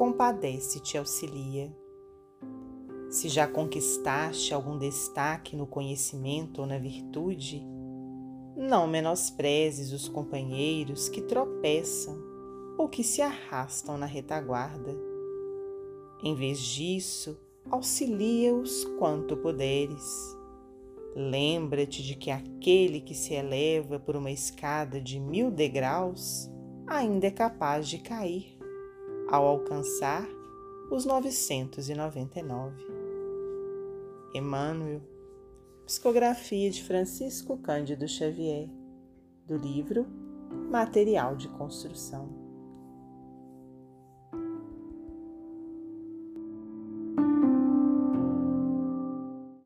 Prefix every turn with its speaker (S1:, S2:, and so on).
S1: compadece-te auxilia. Se já conquistaste algum destaque no conhecimento ou na virtude, não menosprezes os companheiros que tropeçam ou que se arrastam na retaguarda. Em vez disso, auxilia-os quanto puderes. Lembra-te de que aquele que se eleva por uma escada de mil degraus ainda é capaz de cair ao alcançar os 999. Emmanuel, psicografia de Francisco Cândido Xavier, do livro Material de Construção.